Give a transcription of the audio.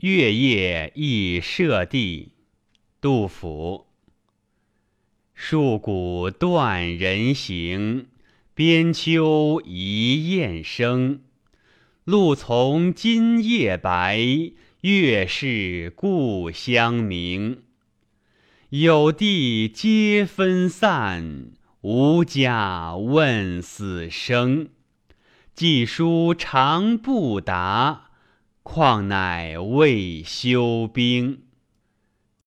月夜忆舍弟，杜甫。戍鼓断人行，边秋一雁声。露从今夜白，月是故乡明。有地皆分散，无家问死生。寄书长不达。况乃未休兵。